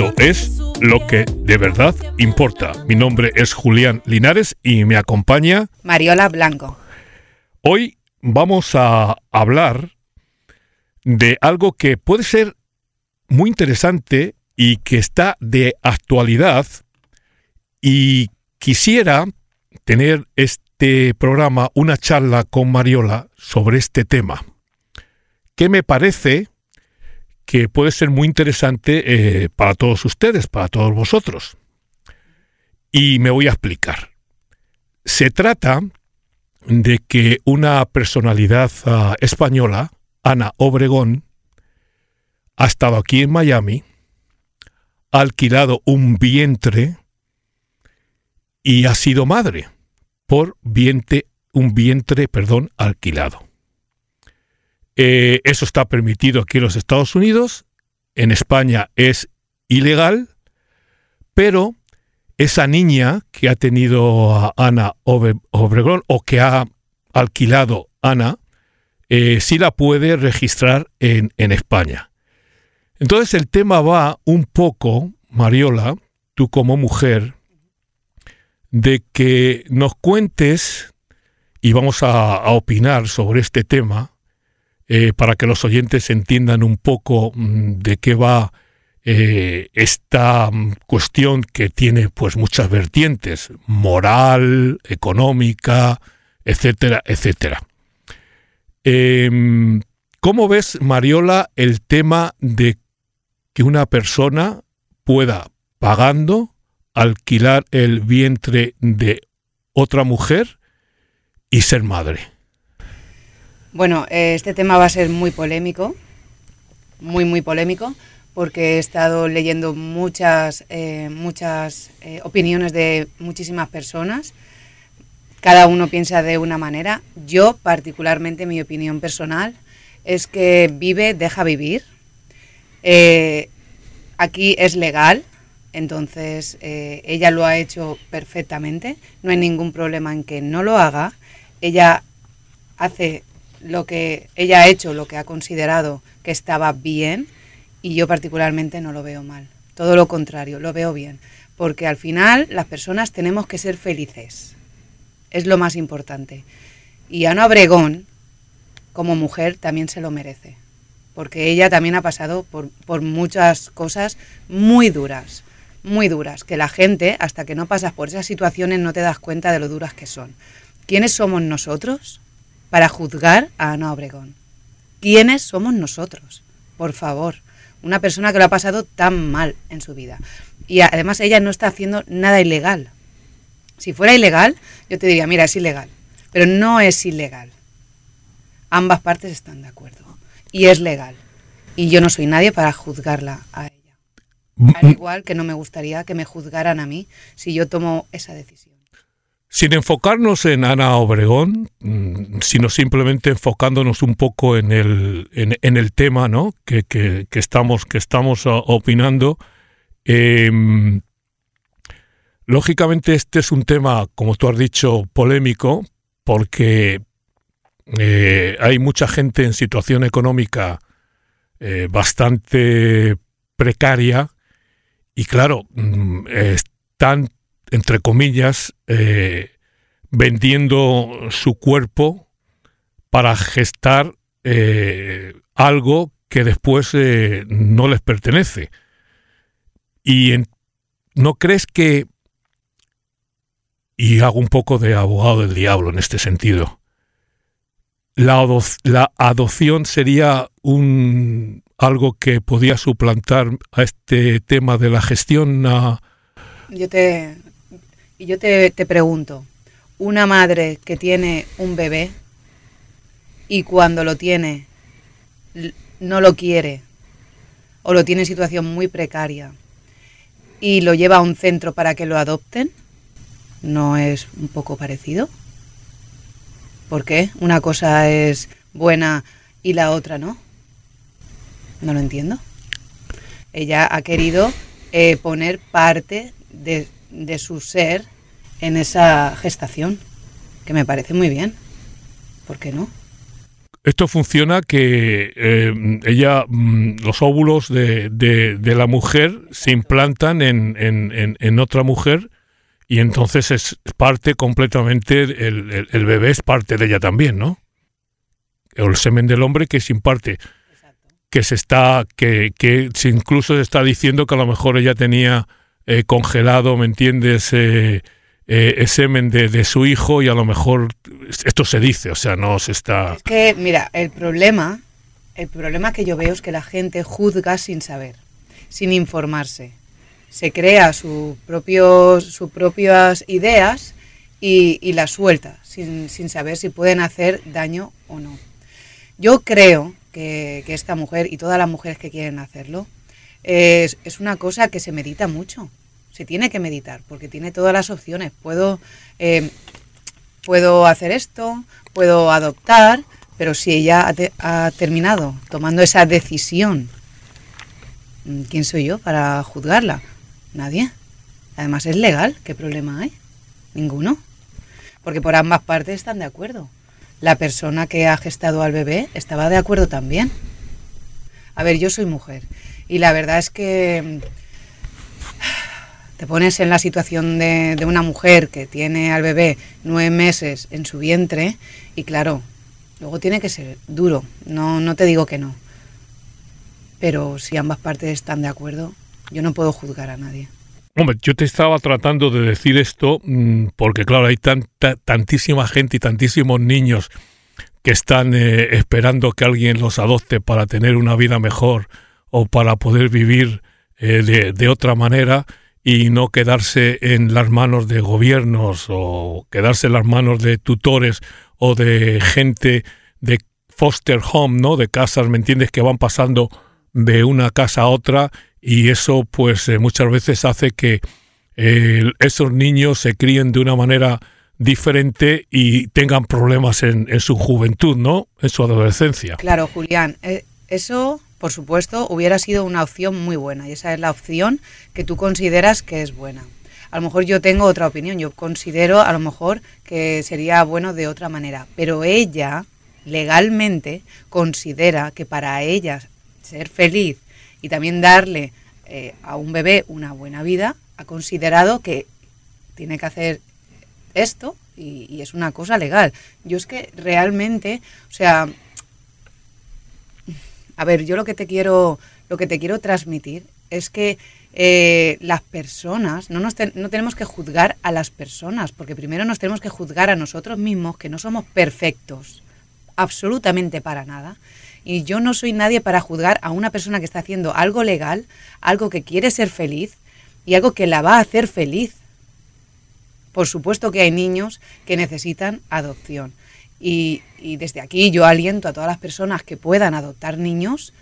Esto es lo que de verdad importa. Mi nombre es Julián Linares y me acompaña Mariola Blanco. Hoy vamos a hablar de algo que puede ser muy interesante y que está de actualidad y quisiera tener este programa, una charla con Mariola sobre este tema, que me parece que puede ser muy interesante eh, para todos ustedes, para todos vosotros. Y me voy a explicar. Se trata de que una personalidad uh, española, Ana Obregón, ha estado aquí en Miami, ha alquilado un vientre y ha sido madre por vientre, un vientre, perdón, alquilado. Eh, eso está permitido aquí en los Estados Unidos, en España es ilegal, pero esa niña que ha tenido a Ana Obregón o que ha alquilado Ana, eh, sí la puede registrar en, en España. Entonces el tema va un poco, Mariola, tú como mujer, de que nos cuentes, y vamos a, a opinar sobre este tema, eh, para que los oyentes entiendan un poco mm, de qué va eh, esta mm, cuestión que tiene pues muchas vertientes, moral, económica, etcétera, etcétera. Em, ¿Cómo ves, Mariola, el tema de que una persona pueda, pagando, alquilar el vientre de otra mujer y ser madre? Bueno, eh, este tema va a ser muy polémico, muy, muy polémico, porque he estado leyendo muchas, eh, muchas eh, opiniones de muchísimas personas. Cada uno piensa de una manera. Yo, particularmente, mi opinión personal es que vive, deja vivir. aquí es legal, entonces ella lo ha hecho perfectamente. No hay ningún problema en que no lo haga. Ella hace lo que ella ha hecho, lo que ha considerado que estaba bien, y yo particularmente no lo veo mal. Todo lo contrario, lo veo bien. Porque al final las personas tenemos que ser felices. Es lo más importante. Y Ana Obregón, como mujer, también se lo merece. Porque ella también ha pasado por, por muchas cosas muy duras. Muy duras. Que la gente, hasta que no pasas por esas situaciones, no te das cuenta de lo duras que son. ¿Quiénes somos nosotros? Para juzgar a Ana Obregón. ¿Quiénes somos nosotros? Por favor, una persona que lo ha pasado tan mal en su vida. Y además ella no está haciendo nada ilegal. Si fuera ilegal, yo te diría, mira, es ilegal. Pero no es ilegal. Ambas partes están de acuerdo. Y es legal. Y yo no soy nadie para juzgarla a ella. Al igual que no me gustaría que me juzgaran a mí si yo tomo esa decisión. Sin enfocarnos en Ana Obregón, mm, sino simplemente enfocándonos un poco en el, en, el tema ¿no? que, que, estamos, que estamos ah, opinando, em, lógicamente este es un tema, como tú has dicho, polémico, porque eh, hay mucha gente en situación económica eh, bastante precaria y claro, mm, están entre comillas, eh, vendiendo su cuerpo para gestar eh, algo que después eh, no les pertenece. Y no crees que, y hago un poco de abogado del diablo en este sentido, la, la adopción sería un algo que podía suplantar a este tema de la gestión. Yo te y yo te, pregunto, una madre que tiene un bebé y cuando lo tiene no lo quiere o lo tiene en situación muy precaria y lo lleva a un centro para que lo adopten, ¿no es un poco parecido? ¿Por qué? Una cosa es buena y la otra no. No lo entiendo. Ella ha querido eh, poner parte de de su ser en esa gestación, que me parece muy bien. ¿Por qué no? esto funciona que eh, ella, mm, los óvulos de, de, la mujer se implantan en, en, en, otra mujer y entonces es parte completamente, el, el, bebé es parte de ella también, ¿no? O el semen del hombre que se imparte, que se está, que, que incluso se está diciendo que a lo mejor ella tenía eh, congelado, ¿me entiendes? Eh, eh, semen de, su hijo y a lo mejor esto se dice, o sea, no se está... Es que, mira, el problema, el problema que yo veo es que la gente juzga sin saber, sin informarse. Se crea su propio, sus propias ideas y, las suelta, sin, sin, saber si pueden hacer daño o no. Yo creo que esta mujer y todas las mujeres que quieren hacerlo, es, una cosa que se medita mucho se tiene que meditar, porque tiene todas las opciones. Puedo, eh, puedo hacer esto, puedo adoptar, pero si ella ha, terminado tomando esa decisión, mm, ¿quién soy yo para juzgarla? Nadie. Además es legal, ¿qué problema hay? Ninguno. Porque por ambas partes están de acuerdo. La persona que ha gestado al bebé estaba de acuerdo también. A ver, yo soy mujer y la verdad es que te pones en la situación de, una mujer que tiene al bebé nueve meses en su vientre y claro, luego tiene que ser duro, no, no te digo que no, pero si ambas partes están de acuerdo, yo no puedo juzgar a nadie. Hombre, yo te estaba tratando de decir esto mm, porque claro, hay tanta, tantísima gente y tantísimos niños que están eh, esperando que alguien los adopte para tener una vida mejor o para poder vivir eh, de, de, otra manera y no quedarse en las manos de gobiernos o quedarse en las manos de tutores o de gente de foster home, ¿no? De casas, ¿me entiendes? Que van pasando de una casa a otra y eso pues eh, muchas veces hace que eh, esos niños se críen de una manera diferente y tengan problemas en, en, su juventud, ¿no? En su adolescencia. Claro, Julián, eso por supuesto, hubiera sido una opción muy buena y esa es la opción que tú consideras que es buena. A lo mejor yo tengo otra opinión, yo considero a lo mejor que sería bueno de otra manera, pero ella legalmente considera que para ella ser feliz y también darle eh, a un bebé una buena vida, ha considerado que tiene que hacer esto y, y es una cosa legal. Yo es que realmente, o sea, a ver, yo lo que te quiero, lo que te quiero transmitir es que eh, las personas, no, nos no tenemos que juzgar a las personas, porque primero nos tenemos que juzgar a nosotros mismos, que no somos perfectos, absolutamente para nada. Y yo no soy nadie para juzgar a una persona que está haciendo algo legal, algo que quiere ser feliz y algo que la va a hacer feliz. Por supuesto que hay niños que necesitan adopción. Y, desde aquí yo aliento a todas las personas que puedan adoptar niños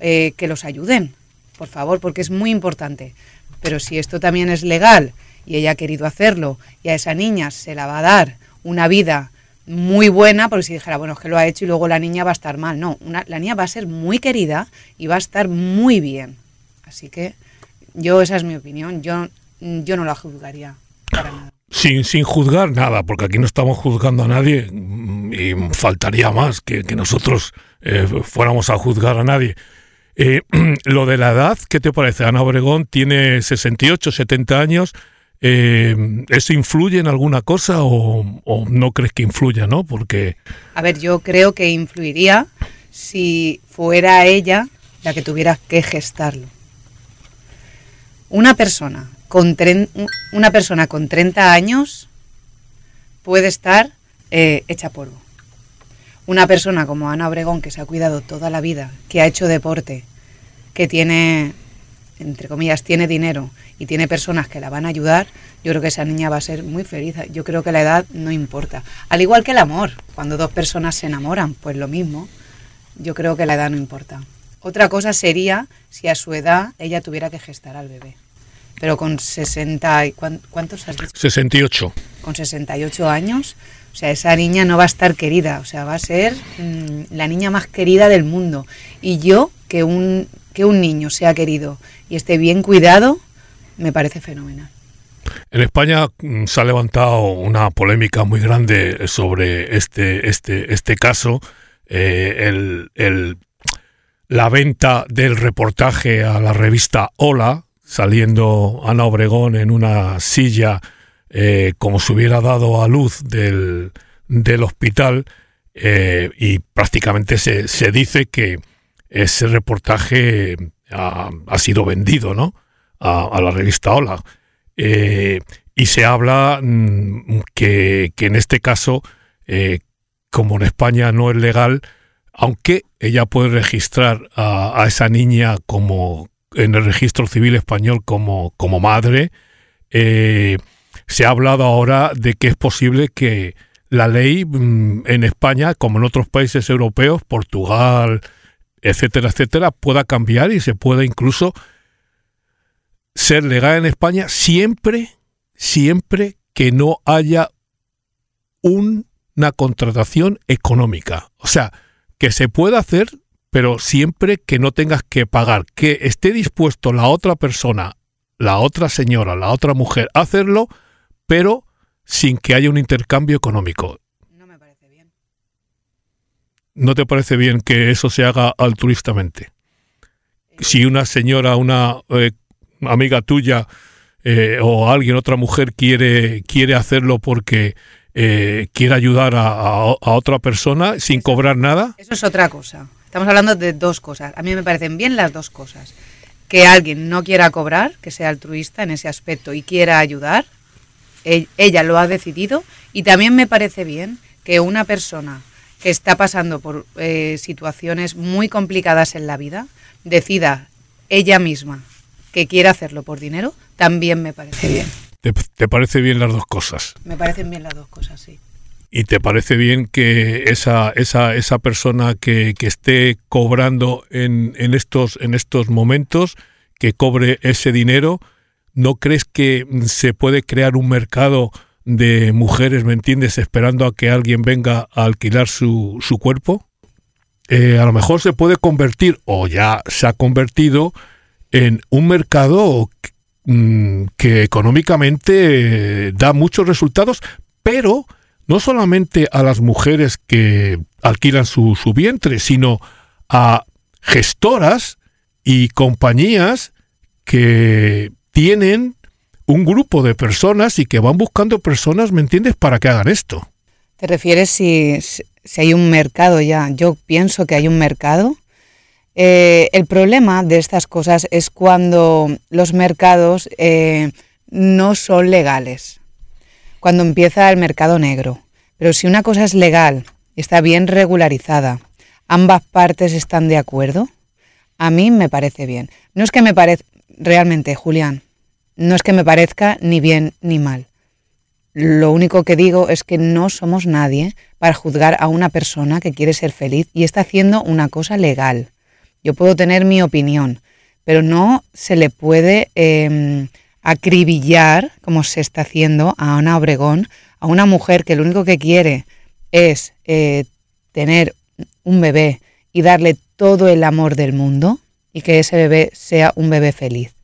eh, que los ayuden, por favor, porque es muy importante. Pero si esto también es legal y ella ha querido hacerlo y a esa niña se la va a dar una vida muy buena, porque si dijera, bueno, es que lo ha hecho y luego la niña va a estar mal. No, la niña va a ser muy querida y va a estar muy bien. Así que yo, esa es mi opinión, yo, yo no la juzgaría para nada. Sin, sin juzgar nada, porque aquí no estamos juzgando a nadie y faltaría más que, nosotros eh, fuéramos a juzgar a nadie. Eh, lo de la edad, ¿qué te parece? Ana Obregón tiene 68, 70 años. Eh, ¿Eso influye en alguna cosa o, o, no crees que influya, no? Porque... A ver, yo creo que influiría si fuera ella la que tuviera que gestarlo. Una persona con una persona con 30 años puede estar eh, hecha polvo. Una persona como Ana Obregón, que se ha cuidado toda la vida, que ha hecho deporte, que tiene, entre comillas, tiene dinero y tiene personas que la van a ayudar, yo creo que esa niña va a ser muy feliz. Yo creo que la edad no importa. Al igual que el amor, cuando dos personas se enamoran, pues lo mismo. Yo creo que la edad no importa. Otra cosa sería si a su edad ella tuviera que gestar al bebé pero con 60 y ¿cuántos has dicho? 68. Con 68 años, o sea, esa niña no va a estar querida, o sea, va a ser mm, la niña más querida del mundo. Y yo que un que un niño sea querido y esté bien cuidado, me parece fenomenal. En España mm, se ha levantado una polémica muy grande sobre este este este caso el, la venta del reportaje a la revista Hola, saliendo Ana Obregón en una silla eh, como si hubiera dado a luz del, del hospital eh, y prácticamente se, se, dice que ese reportaje ha, ha sido vendido ¿no? a, la revista Hola. Eh, y se habla mm, que, que, en este caso, como en España no es legal, aunque ella puede registrar a, esa niña como en el registro civil español como, como madre, eh, se ha hablado ahora de que es posible que la ley mm, en España, como en otros países europeos, Portugal, etcétera, etcétera, pueda cambiar y se pueda incluso ser legal en España siempre, siempre que no haya una contratación económica. O sea, que se pueda hacer, pero siempre que no tengas que pagar, que esté dispuesto la otra persona, la otra señora, la otra mujer a hacerlo, pero sin que haya un intercambio económico. No me parece bien. ¿No te parece bien que eso se haga altruistamente? Si una señora, una eh, amiga tuya eh, o alguien, otra mujer quiere, quiere hacerlo porque eh, quiere ayudar a, otra persona sin cobrar nada. Eso es otra cosa. Estamos hablando de dos cosas. A mí me parecen bien las dos cosas. Que alguien no quiera cobrar, que sea altruista en ese aspecto y quiera ayudar, ella lo ha decidido y también me parece bien que una persona que está pasando por eh, situaciones muy complicadas en la vida decida ella misma que quiere hacerlo por dinero, también me parece bien. ¿Te, parece bien las dos cosas? Me parecen bien las dos cosas, sí. ¿Y te parece bien que esa, esa, esa persona que, que esté cobrando en, en, estos, en estos momentos, que cobre ese dinero, ¿no crees que se puede crear un mercado de mujeres, ¿me entiendes?, esperando a que alguien venga a alquilar su, su cuerpo? Eh, a lo mejor se puede convertir, o ya se ha convertido, en un mercado mm, que económicamente da muchos resultados, pero no solamente a las mujeres que alquilan su, su vientre, sino a gestoras y compañías que tienen un grupo de personas y que van buscando personas, ¿me entiendes?, para que hagan esto. ¿Te refieres si, si hay un mercado ya? Yo pienso que hay un mercado. Eh, el problema de estas cosas es cuando los mercados eh, no son legales, cuando empieza el mercado negro. Pero si una cosa es legal, está bien regularizada, ambas partes están de acuerdo, a mí me parece bien. No es que me parezca, realmente, Julián, no es que me parezca ni bien ni mal. Lo único que digo es que no somos nadie para juzgar a una persona que quiere ser feliz y está haciendo una cosa legal. Yo puedo tener mi opinión, pero no se le puede em, acribillar, como se está haciendo a Ana Obregón, a una mujer que lo único que quiere es eh, tener un bebé y darle todo el amor del mundo y que ese bebé sea un bebé feliz.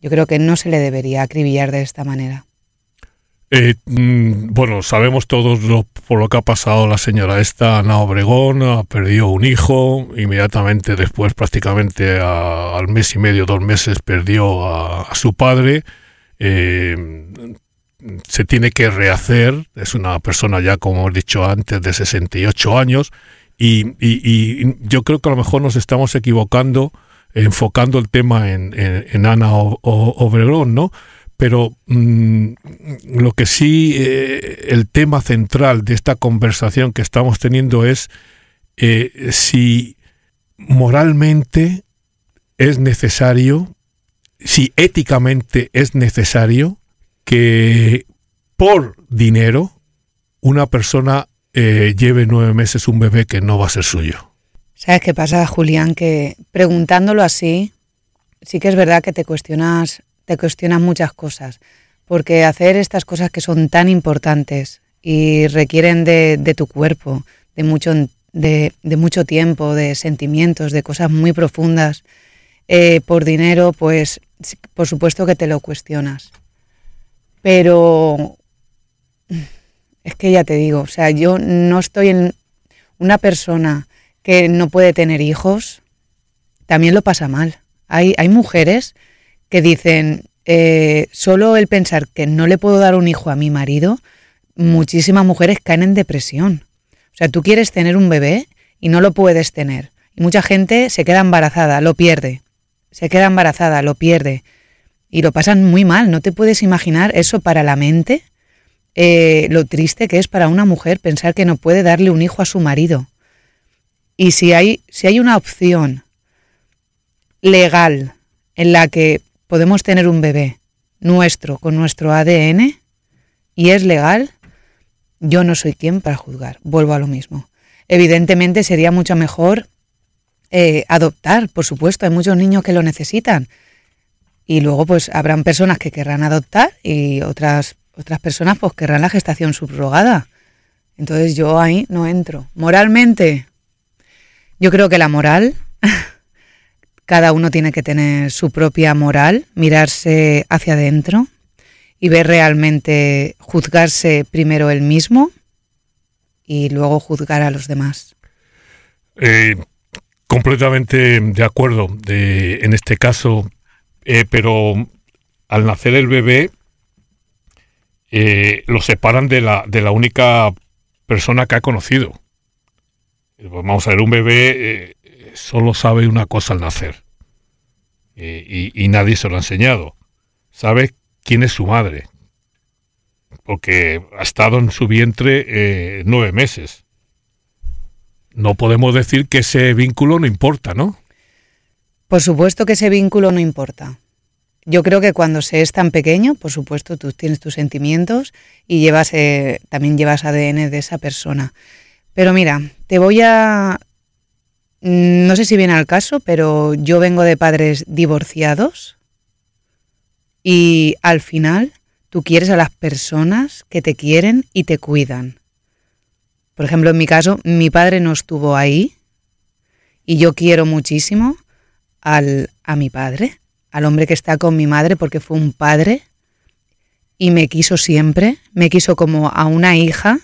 Yo creo que no se le debería acribillar de esta manera. Eh, mm, bueno, sabemos todos lo, por lo que ha pasado la señora esta, Ana Obregón, ha perdido un hijo, inmediatamente después, prácticamente al mes y medio, dos meses, perdió a, su padre. Eh, se tiene que rehacer, es una persona ya, como he dicho antes, de 68 años, y, y yo creo que a lo mejor nos estamos equivocando enfocando el tema en, en, Ana Obregón, ¿no? Pero mm, lo que sí, eh, el tema central de esta conversación que estamos teniendo es eh, si moralmente es necesario, si éticamente es necesario que por dinero una persona eh, lleve nueve meses un bebé que no va a ser suyo. ¿Sabes qué pasa, Julián? Que preguntándolo así, sí que es verdad que te cuestionas, te cuestionas muchas cosas. Porque hacer estas cosas que son tan importantes y requieren de, tu cuerpo, de mucho, de, mucho tiempo, de sentimientos, de cosas muy profundas, eh, por dinero, pues por supuesto que te lo cuestionas. Pero es que ya te digo, o sea, yo no estoy en una persona que no puede tener hijos, también lo pasa mal. Hay, hay mujeres que dicen, eh, solo el pensar que no le puedo dar un hijo a mi marido, muchísimas mujeres caen en depresión. O sea, tú quieres tener un bebé y no lo puedes tener. Y mucha gente se queda embarazada, lo pierde. Se queda embarazada, lo pierde. Y lo pasan muy mal. No te puedes imaginar eso para la mente, eh, lo triste que es para una mujer pensar que no puede darle un hijo a su marido. Y si hay, si hay una opción legal en la que podemos tener un bebé nuestro con nuestro ADN y es legal, yo no soy quien para juzgar. Vuelvo a lo mismo. Evidentemente sería mucho mejor eh, adoptar, por supuesto, hay muchos niños que lo necesitan. Y luego pues habrán personas que querrán adoptar y otras, otras personas pues querrán la gestación subrogada. Entonces yo ahí no entro. Moralmente, yo creo que la moral, cada uno tiene que tener su propia moral, mirarse hacia adentro y ver realmente, juzgarse primero él mismo y luego juzgar a los demás. Eh, completamente de acuerdo en este caso, eh, pero al nacer el bebé eh, lo separan de la, única persona que ha conocido. Vamos a ver, un bebé solo sabe una cosa al nacer y, nadie se lo ha enseñado. Sabe quién es su madre, porque ha estado en su vientre eh, nueve meses. No podemos decir que ese vínculo no importa, ¿no? Por supuesto que ese vínculo no importa. Yo creo que cuando se es tan pequeño, por supuesto, tú tienes tus sentimientos y llevas, eh, también llevas ADN de esa persona. Pero mira, te voy a... No sé si viene al caso, pero yo vengo de padres divorciados y al final tú quieres a las personas que te quieren y te cuidan. Por ejemplo, en mi caso, mi padre no estuvo ahí y yo quiero muchísimo al, a mi padre, al hombre que está con mi madre porque fue un padre y me quiso siempre, me quiso como a una hija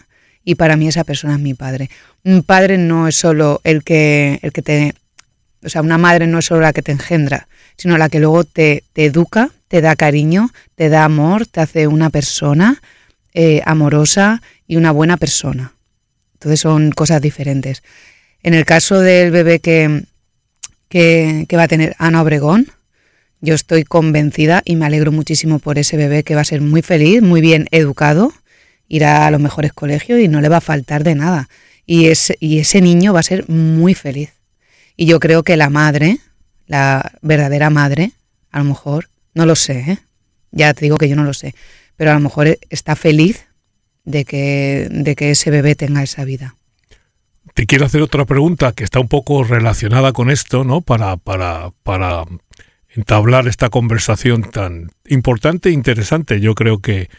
y para mí esa persona es mi padre. Un padre no es solo el que, el que te... O sea, una madre no es solo la que te engendra, sino la que luego te, te educa, te da cariño, te da amor, te hace una persona eh, amorosa y una buena persona. Entonces son cosas diferentes. En el caso del bebé que, que, va a tener Ana Obregón, yo estoy convencida y me alegro muchísimo por ese bebé que va a ser muy feliz, muy bien educado, irá a los mejores colegios y no le va a faltar de nada. Y ese, y ese niño va a ser muy feliz. Y yo creo que la madre, la verdadera madre, a lo mejor no lo sé, ¿eh? ya te digo que yo no lo sé, pero a lo mejor está feliz de que, de que ese bebé tenga esa vida. Te quiero hacer otra pregunta que está un poco relacionada con esto, ¿no? Para, para, para entablar esta conversación tan importante e interesante. Yo creo que,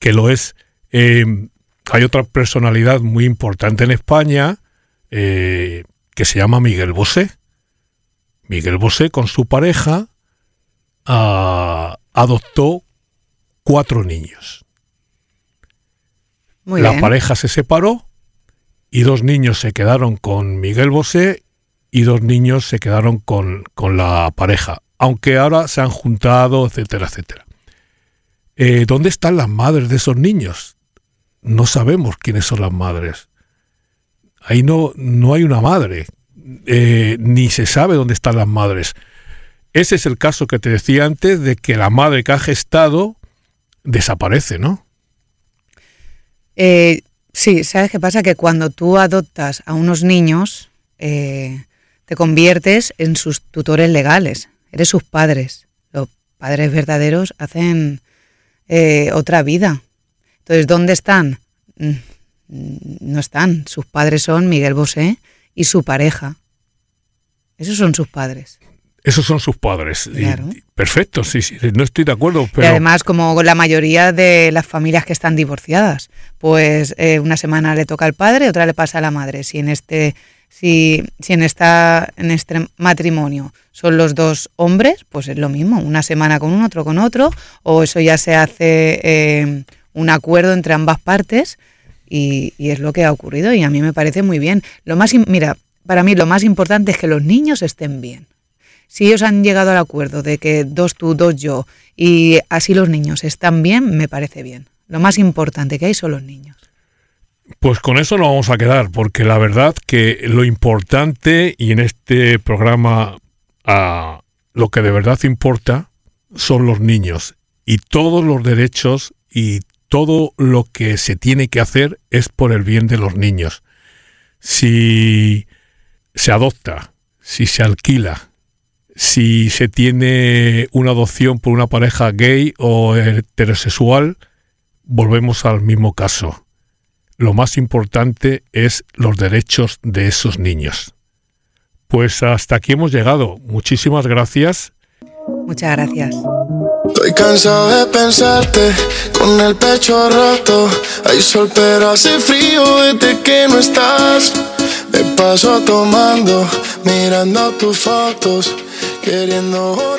que lo es. Eh, hay otra personalidad muy importante en España eh, que se llama Miguel Bosé. Miguel Bosé con su pareja adoptó cuatro niños. la pareja se separó y dos niños se quedaron con Miguel Bosé y dos niños se quedaron con, con la pareja, aunque ahora se han juntado, etcétera, etcétera. Eh, ¿Dónde están las madres de esos niños? No sabemos quiénes son las madres. Ahí no, no hay una madre, eh, ni se sabe dónde están las madres. Ese es el caso que te decía antes de que la madre que ha gestado desaparece, ¿no? Eh, sí, ¿sabes qué pasa? Que cuando tú adoptas a unos niños, eh, te conviertes en sus tutores legales, eres sus padres. Los padres verdaderos hacen eh, otra vida. Entonces, ¿dónde están? Mm, no están. Sus padres son Miguel Bosé y su pareja. Esos son sus padres. Esos son sus padres. perfecto, sí, sí, no estoy de acuerdo. Pero... Y además, como la mayoría de las familias que están divorciadas, pues eh, una semana le toca al padre, otra le pasa a la madre. Si en este, si, si en esta, en este matrimonio son los dos hombres, pues es lo mismo, una semana con uno, otro con otro, o eso ya se hace eh, un acuerdo entre ambas partes y, es lo que ha ocurrido y a mí me parece muy bien. Lo más, mira, para mí lo más importante es que los niños estén bien. Si ellos han llegado al acuerdo de que dos tú, dos yo, y así los niños están bien, me parece bien. Lo más importante que hay son los niños. Pues con eso nos vamos a quedar, porque la verdad que lo importante, y en este programa ah, lo que de verdad importa, son los niños. Y todos los derechos y todo lo que se tiene que hacer es por el bien de los niños. Si se adopta, si se alquila, si se tiene una adopción por una pareja gay o heterosexual, volvemos al mismo caso. Lo más importante es los derechos de esos niños. Pues hasta aquí hemos llegado. Muchísimas gracias. Muchas gracias. Estoy cansado de pensarte con el pecho roto. Hay sol, pero hace frío desde que no estás. Me paso tomando, mirando tus fotos, queriendo